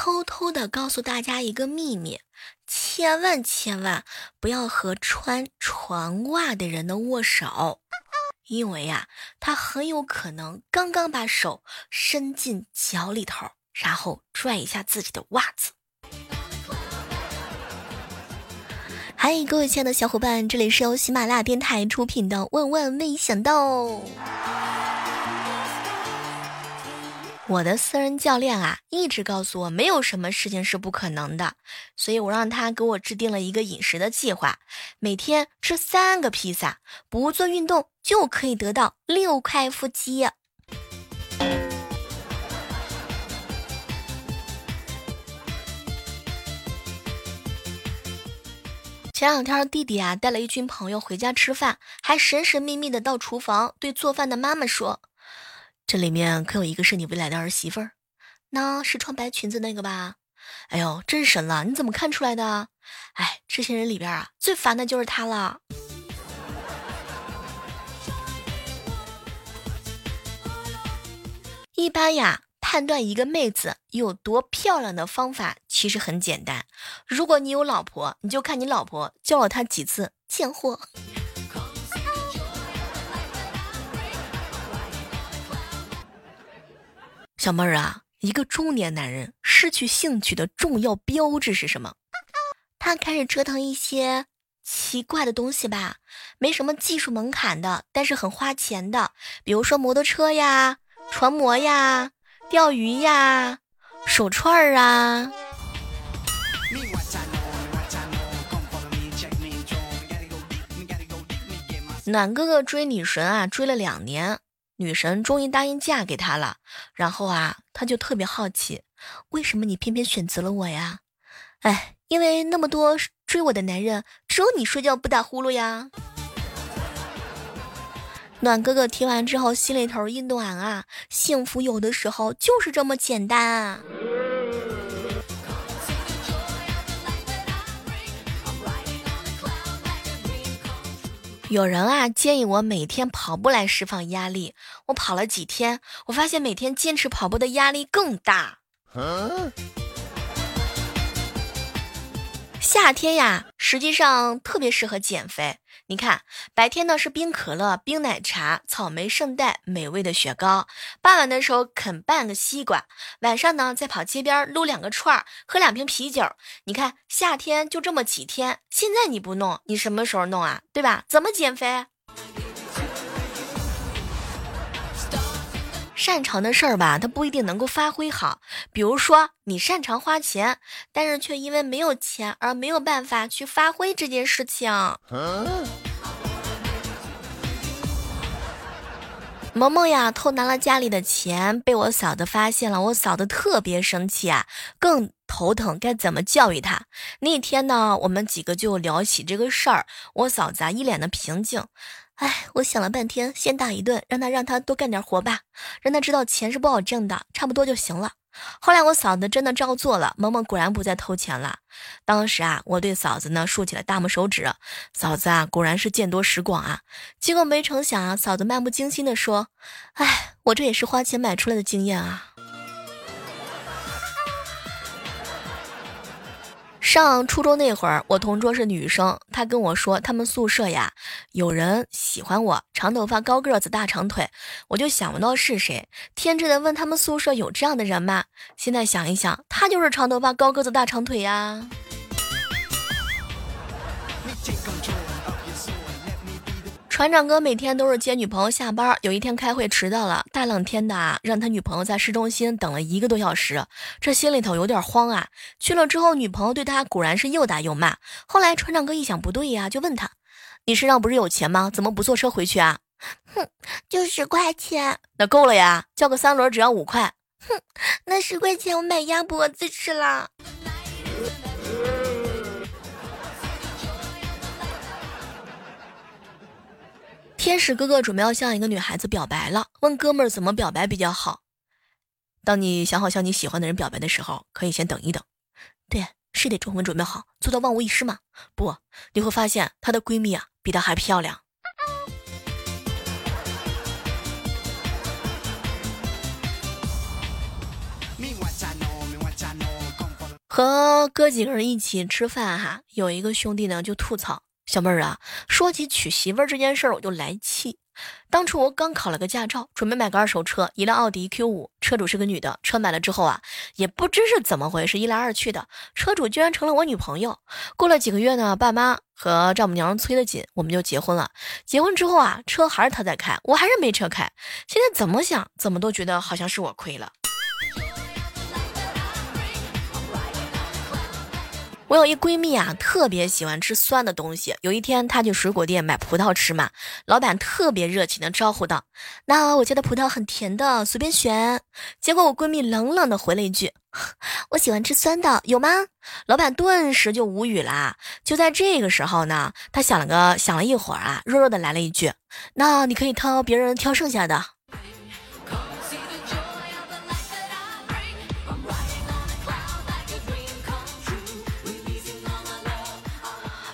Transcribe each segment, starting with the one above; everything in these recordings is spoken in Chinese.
偷偷的告诉大家一个秘密：千万千万不要和穿船袜的人的握手，因为呀，他很有可能刚刚把手伸进脚里头，然后拽一下自己的袜子。嗨，各位亲爱的小伙伴，这里是由喜马拉雅电台出品的《万万没想到》。我的私人教练啊，一直告诉我没有什么事情是不可能的，所以我让他给我制定了一个饮食的计划，每天吃三个披萨，不做运动就可以得到六块腹肌。前两天弟弟啊带了一群朋友回家吃饭，还神神秘秘的到厨房对做饭的妈妈说：“这里面可有一个是你未来的儿媳妇儿，那是穿白裙子那个吧？哎呦，真神了！你怎么看出来的？哎，这些人里边啊，最烦的就是他了。一般呀。”判断一个妹子有多漂亮的方法其实很简单。如果你有老婆，你就看你老婆叫了她几次“贱货”。小妹儿啊，一个中年男人失去兴趣的重要标志是什么？他开始折腾一些奇怪的东西吧，没什么技术门槛的，但是很花钱的，比如说摩托车呀、船模呀。钓鱼呀，手串儿啊。暖哥哥追女神啊，追了两年，女神终于答应嫁给他了。然后啊，他就特别好奇，为什么你偏偏选择了我呀？哎，因为那么多追我的男人，只有你睡觉不打呼噜呀。暖哥哥听完之后，心里头一暖啊！幸福有的时候就是这么简单啊！有人啊建议我每天跑步来释放压力，我跑了几天，我发现每天坚持跑步的压力更大。夏天呀，实际上特别适合减肥。你看，白天呢是冰可乐、冰奶茶、草莓圣代、美味的雪糕；傍晚的时候啃半个西瓜；晚上呢再跑街边撸两个串儿，喝两瓶啤酒。你看，夏天就这么几天。现在你不弄，你什么时候弄啊？对吧？怎么减肥？擅长的事儿吧，他不一定能够发挥好。比如说，你擅长花钱，但是却因为没有钱而没有办法去发挥这件事情。萌萌呀，偷拿了家里的钱，被我嫂子发现了，我嫂子特别生气啊，更头疼该怎么教育他。那天呢，我们几个就聊起这个事儿，我嫂子啊一脸的平静。哎，我想了半天，先打一顿，让他让他多干点活吧，让他知道钱是不好挣的，差不多就行了。后来我嫂子真的照做了，萌萌果然不再偷钱了。当时啊，我对嫂子呢竖起了大拇手指，嫂子啊果然是见多识广啊。结果没成想啊，嫂子漫不经心地说：“哎，我这也是花钱买出来的经验啊。”上初中那会儿，我同桌是女生，她跟我说她们宿舍呀有人喜欢我，长头发、高个子、大长腿，我就想不到是谁，天真的问她们宿舍有这样的人吗？现在想一想，她就是长头发、高个子、大长腿呀。船长哥每天都是接女朋友下班，有一天开会迟到了，大冷天的啊，让他女朋友在市中心等了一个多小时，这心里头有点慌啊。去了之后，女朋友对他果然是又打又骂。后来船长哥一想不对呀，就问他：“你身上不是有钱吗？怎么不坐车回去啊？”哼，就十块钱，那够了呀，叫个三轮只要五块。哼，那十块钱我买鸭脖子吃了。天使哥哥准备要向一个女孩子表白了，问哥们儿怎么表白比较好。当你想好向你喜欢的人表白的时候，可以先等一等。对，是得充分准备好，做到万无一失嘛。不，你会发现她的闺蜜啊比她还漂亮。和哥几个人一起吃饭哈，有一个兄弟呢就吐槽小妹儿啊，说起娶媳妇儿这件事儿我就来气。当初我刚考了个驾照，准备买个二手车，一辆奥迪 Q 五，车主是个女的。车买了之后啊，也不知是怎么回事，一来二去的，车主居然成了我女朋友。过了几个月呢，爸妈和丈母娘催得紧，我们就结婚了。结婚之后啊，车还是他在开，我还是没车开。现在怎么想，怎么都觉得好像是我亏了。我有一闺蜜啊，特别喜欢吃酸的东西。有一天，她去水果店买葡萄吃嘛，老板特别热情的招呼道：“那我家的葡萄很甜的，随便选。”结果我闺蜜冷冷的回了一句：“ 我喜欢吃酸的，有吗？”老板顿时就无语了。就在这个时候呢，他想了个想了一会儿啊，弱弱的来了一句：“那你可以挑别人挑剩下的。”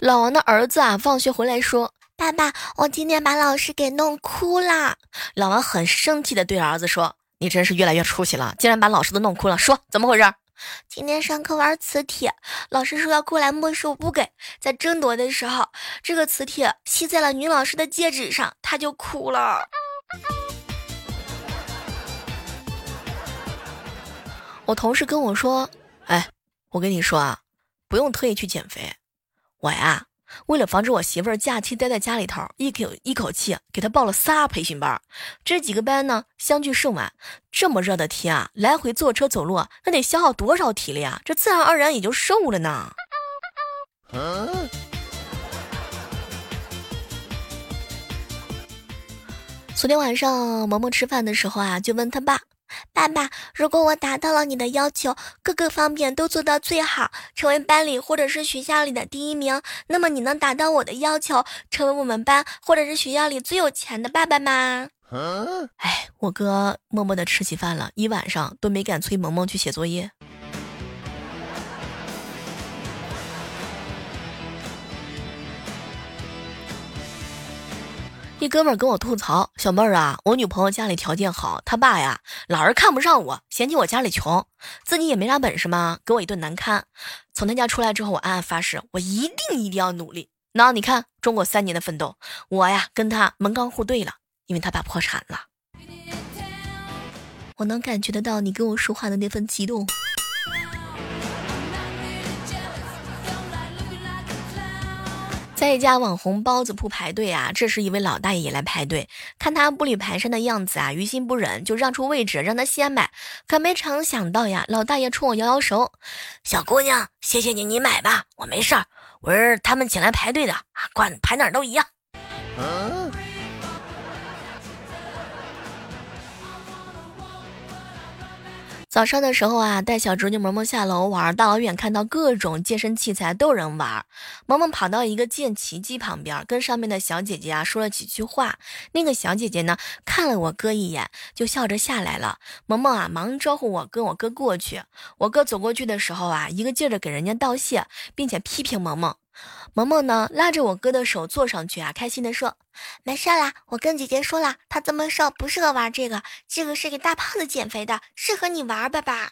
老王的儿子啊，放学回来说：“爸爸，我今天把老师给弄哭了。”老王很生气的对儿子说：“你真是越来越出息了，竟然把老师都弄哭了。说怎么回事？”今天上课玩磁铁，老师说要过来没收，不给。在争夺的时候，这个磁铁吸在了女老师的戒指上，她就哭了。我同事跟我说：“哎，我跟你说啊，不用特意去减肥。”我呀，为了防止我媳妇儿假期待在家里头，一口一口气给她报了仨培训班。这几个班呢，相距甚晚。这么热的天啊，来回坐车走路，那得消耗多少体力啊？这自然而然也就瘦了呢。昨天晚上，萌萌吃饭的时候啊，就问他爸。爸爸，如果我达到了你的要求，各个方面都做到最好，成为班里或者是学校里的第一名，那么你能达到我的要求，成为我们班或者是学校里最有钱的爸爸吗？哎，我哥默默的吃起饭了，一晚上都没敢催萌萌去写作业。一哥们儿跟我吐槽：“小妹儿啊，我女朋友家里条件好，她爸呀老是看不上我，嫌弃我家里穷，自己也没啥本事嘛，给我一顿难堪。从他家出来之后，我暗暗发誓，我一定一定要努力。那你看，中过三年的奋斗，我呀跟他门当户对了，因为他爸破产了。我能感觉得到你跟我说话的那份激动。”在一家网红包子铺排队啊，这时一位老大爷也来排队，看他步履蹒跚的样子啊，于心不忍，就让出位置让他先买。可没成想到呀，老大爷冲我摇摇手：“小姑娘，谢谢你，你买吧，我没事儿，我是他们请来排队的啊，管排哪儿都一样。”早上的时候啊，带小侄女萌萌下楼玩，大老远看到各种健身器材都有人玩，萌萌跑到一个健骑机旁边，跟上面的小姐姐啊说了几句话。那个小姐姐呢看了我哥一眼，就笑着下来了。萌萌啊忙招呼我跟我哥过去。我哥走过去的时候啊，一个劲儿的给人家道谢，并且批评萌萌。萌萌呢，拉着我哥的手坐上去啊，开心的说：“没事啦，我跟姐姐说了，她这么瘦不适合玩这个，这个是给大胖子减肥的，适合你玩，爸爸。”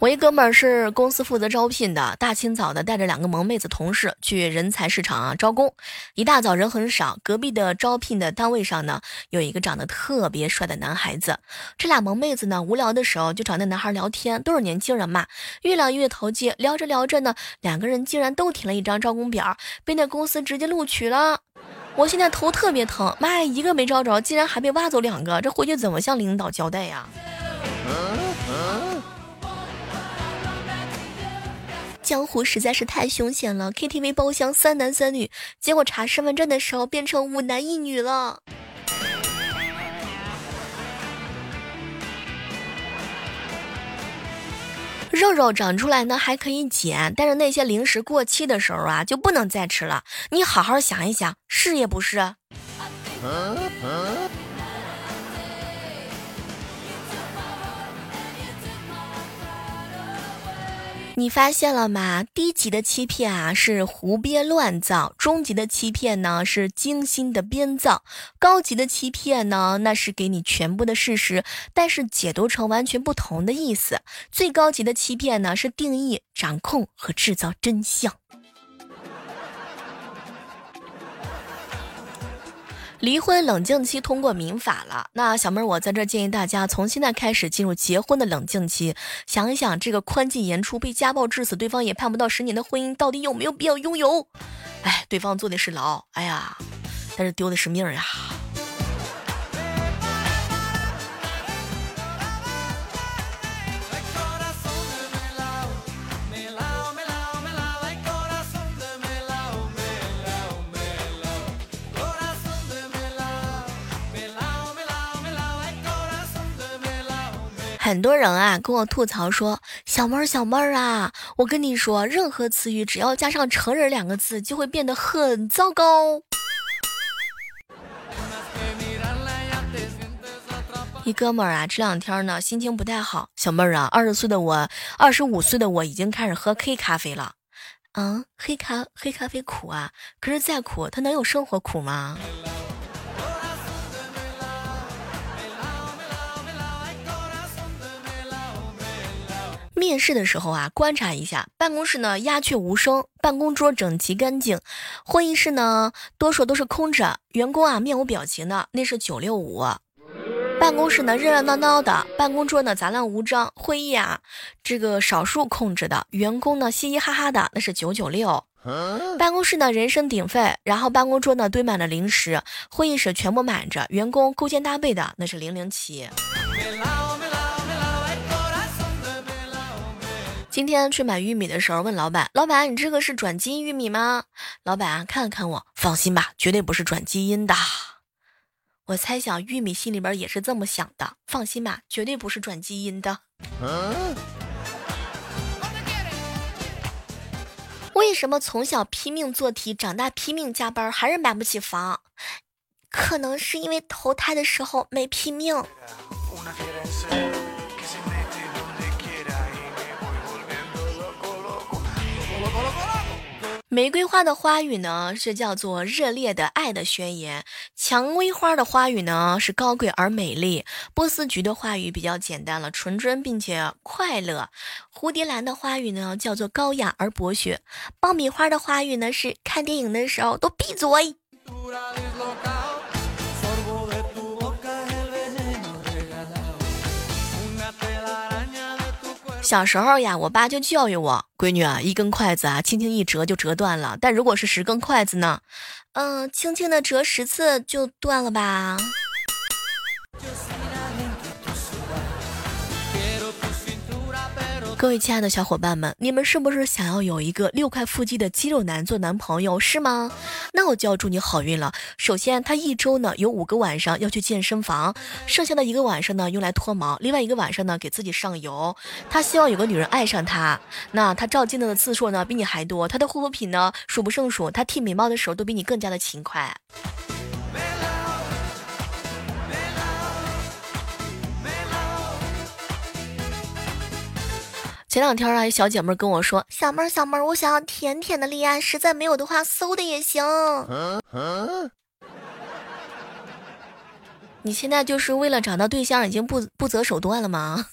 我一哥们儿是公司负责招聘的，大清早的带着两个萌妹子同事去人才市场啊招工。一大早人很少，隔壁的招聘的单位上呢有一个长得特别帅的男孩子。这俩萌妹子呢无聊的时候就找那男孩聊天，都是年轻人嘛，越聊越投机。聊着聊着呢，两个人竟然都填了一张招工表，被那公司直接录取了。我现在头特别疼，妈呀，一个没招着，竟然还被挖走两个，这回去怎么向领导交代呀？江湖实在是太凶险了，KTV 包厢三男三女，结果查身份证的时候变成五男一女了。肉肉长出来呢还可以减，但是那些零食过期的时候啊就不能再吃了。你好好想一想，是也不是？你发现了吗？低级的欺骗啊是胡编乱造，中级的欺骗呢是精心的编造，高级的欺骗呢那是给你全部的事实，但是解读成完全不同的意思。最高级的欺骗呢是定义、掌控和制造真相。离婚冷静期通过民法了，那小妹儿，我在这儿建议大家从现在开始进入结婚的冷静期，想一想这个宽进严出，被家暴致死，对方也判不到十年的婚姻，到底有没有必要拥有？哎，对方坐的是牢，哎呀，但是丢的是命呀。很多人啊跟我吐槽说：“小妹儿，小妹儿啊，我跟你说，任何词语只要加上‘成人’两个字，就会变得很糟糕。”一哥们儿啊，这两天呢心情不太好。小妹儿啊，二十岁的我，二十五岁的我已经开始喝黑咖啡了。嗯，黑咖黑咖啡苦啊，可是再苦，它能有生活苦吗？面试的时候啊，观察一下办公室呢鸦雀无声，办公桌整齐干净，会议室呢多数都是空着，员工啊面无表情的，那是九六五。办公室呢热热闹闹的，办公桌呢杂乱无章，会议啊这个少数控制的，员工呢嘻嘻哈哈的，那是九九六。办公室呢人声鼎沸，然后办公桌呢堆满了零食，会议室全部满着，员工勾肩搭背的，那是零零七。今天去买玉米的时候，问老板：“老板，你这个是转基因玉米吗？”老板啊，看了看我，放心吧，绝对不是转基因的。我猜想玉米心里边也是这么想的，放心吧，绝对不是转基因的。为什么从小拼命做题，长大拼命加班，还是买不起房？可能是因为投胎的时候没拼命。玫瑰花的花语呢是叫做热烈的爱的宣言，蔷薇花的花语呢是高贵而美丽，波斯菊的花语比较简单了，纯真并且快乐，蝴蝶兰的花语呢叫做高雅而博学，爆米花的花语呢是看电影的时候都闭嘴。小时候呀，我爸就教育我，闺女啊，一根筷子啊，轻轻一折就折断了。但如果是十根筷子呢，嗯，轻轻的折十次就断了吧。各位亲爱的小伙伴们，你们是不是想要有一个六块腹肌的肌肉男做男朋友，是吗？那我就要祝你好运了。首先，他一周呢有五个晚上要去健身房，剩下的一个晚上呢用来脱毛，另外一个晚上呢给自己上油。他希望有个女人爱上他。那他照镜子的次数呢比你还多，他的护肤品呢数不胜数，他剃眉毛的时候都比你更加的勤快。前两天啊，一小姐妹跟我说：“小妹儿，小妹儿，我想要甜甜的恋爱，实在没有的话，馊的也行。”你现在就是为了找到对象，已经不不择手段了吗？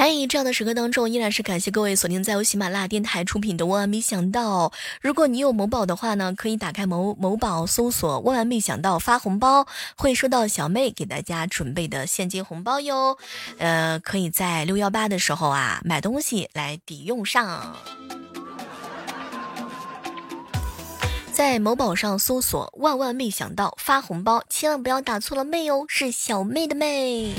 在这样的时刻当中，依然是感谢各位锁定在由喜马拉雅电台出品的《万万没想到》。如果你有某宝的话呢，可以打开某某宝搜索“万万没想到”发红包，会收到小妹给大家准备的现金红包哟。呃，可以在六幺八的时候啊买东西来抵用上。在某宝上搜索“万万没想到”发红包，千万不要打错了妹哦，是小妹的妹。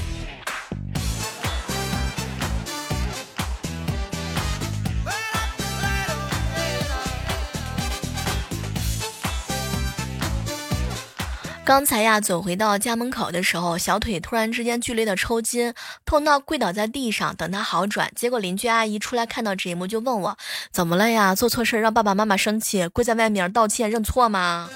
刚才呀，走回到家门口的时候，小腿突然之间剧烈的抽筋，痛到跪倒在地上等他好转。结果邻居阿姨出来看到这一幕，就问我怎么了呀？做错事让爸爸妈妈生气，跪在外面道歉认错吗？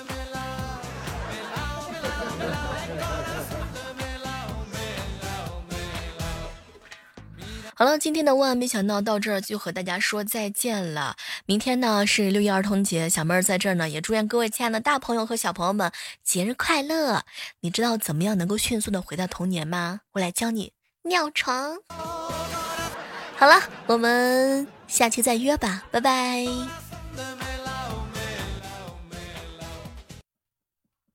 好了，今天的万万没想到到这儿就和大家说再见了。明天呢是六一儿童节，小妹儿在这儿呢也祝愿各位亲爱的大朋友和小朋友们节日快乐。你知道怎么样能够迅速的回到童年吗？我来教你尿床。好了，我们下期再约吧，拜拜。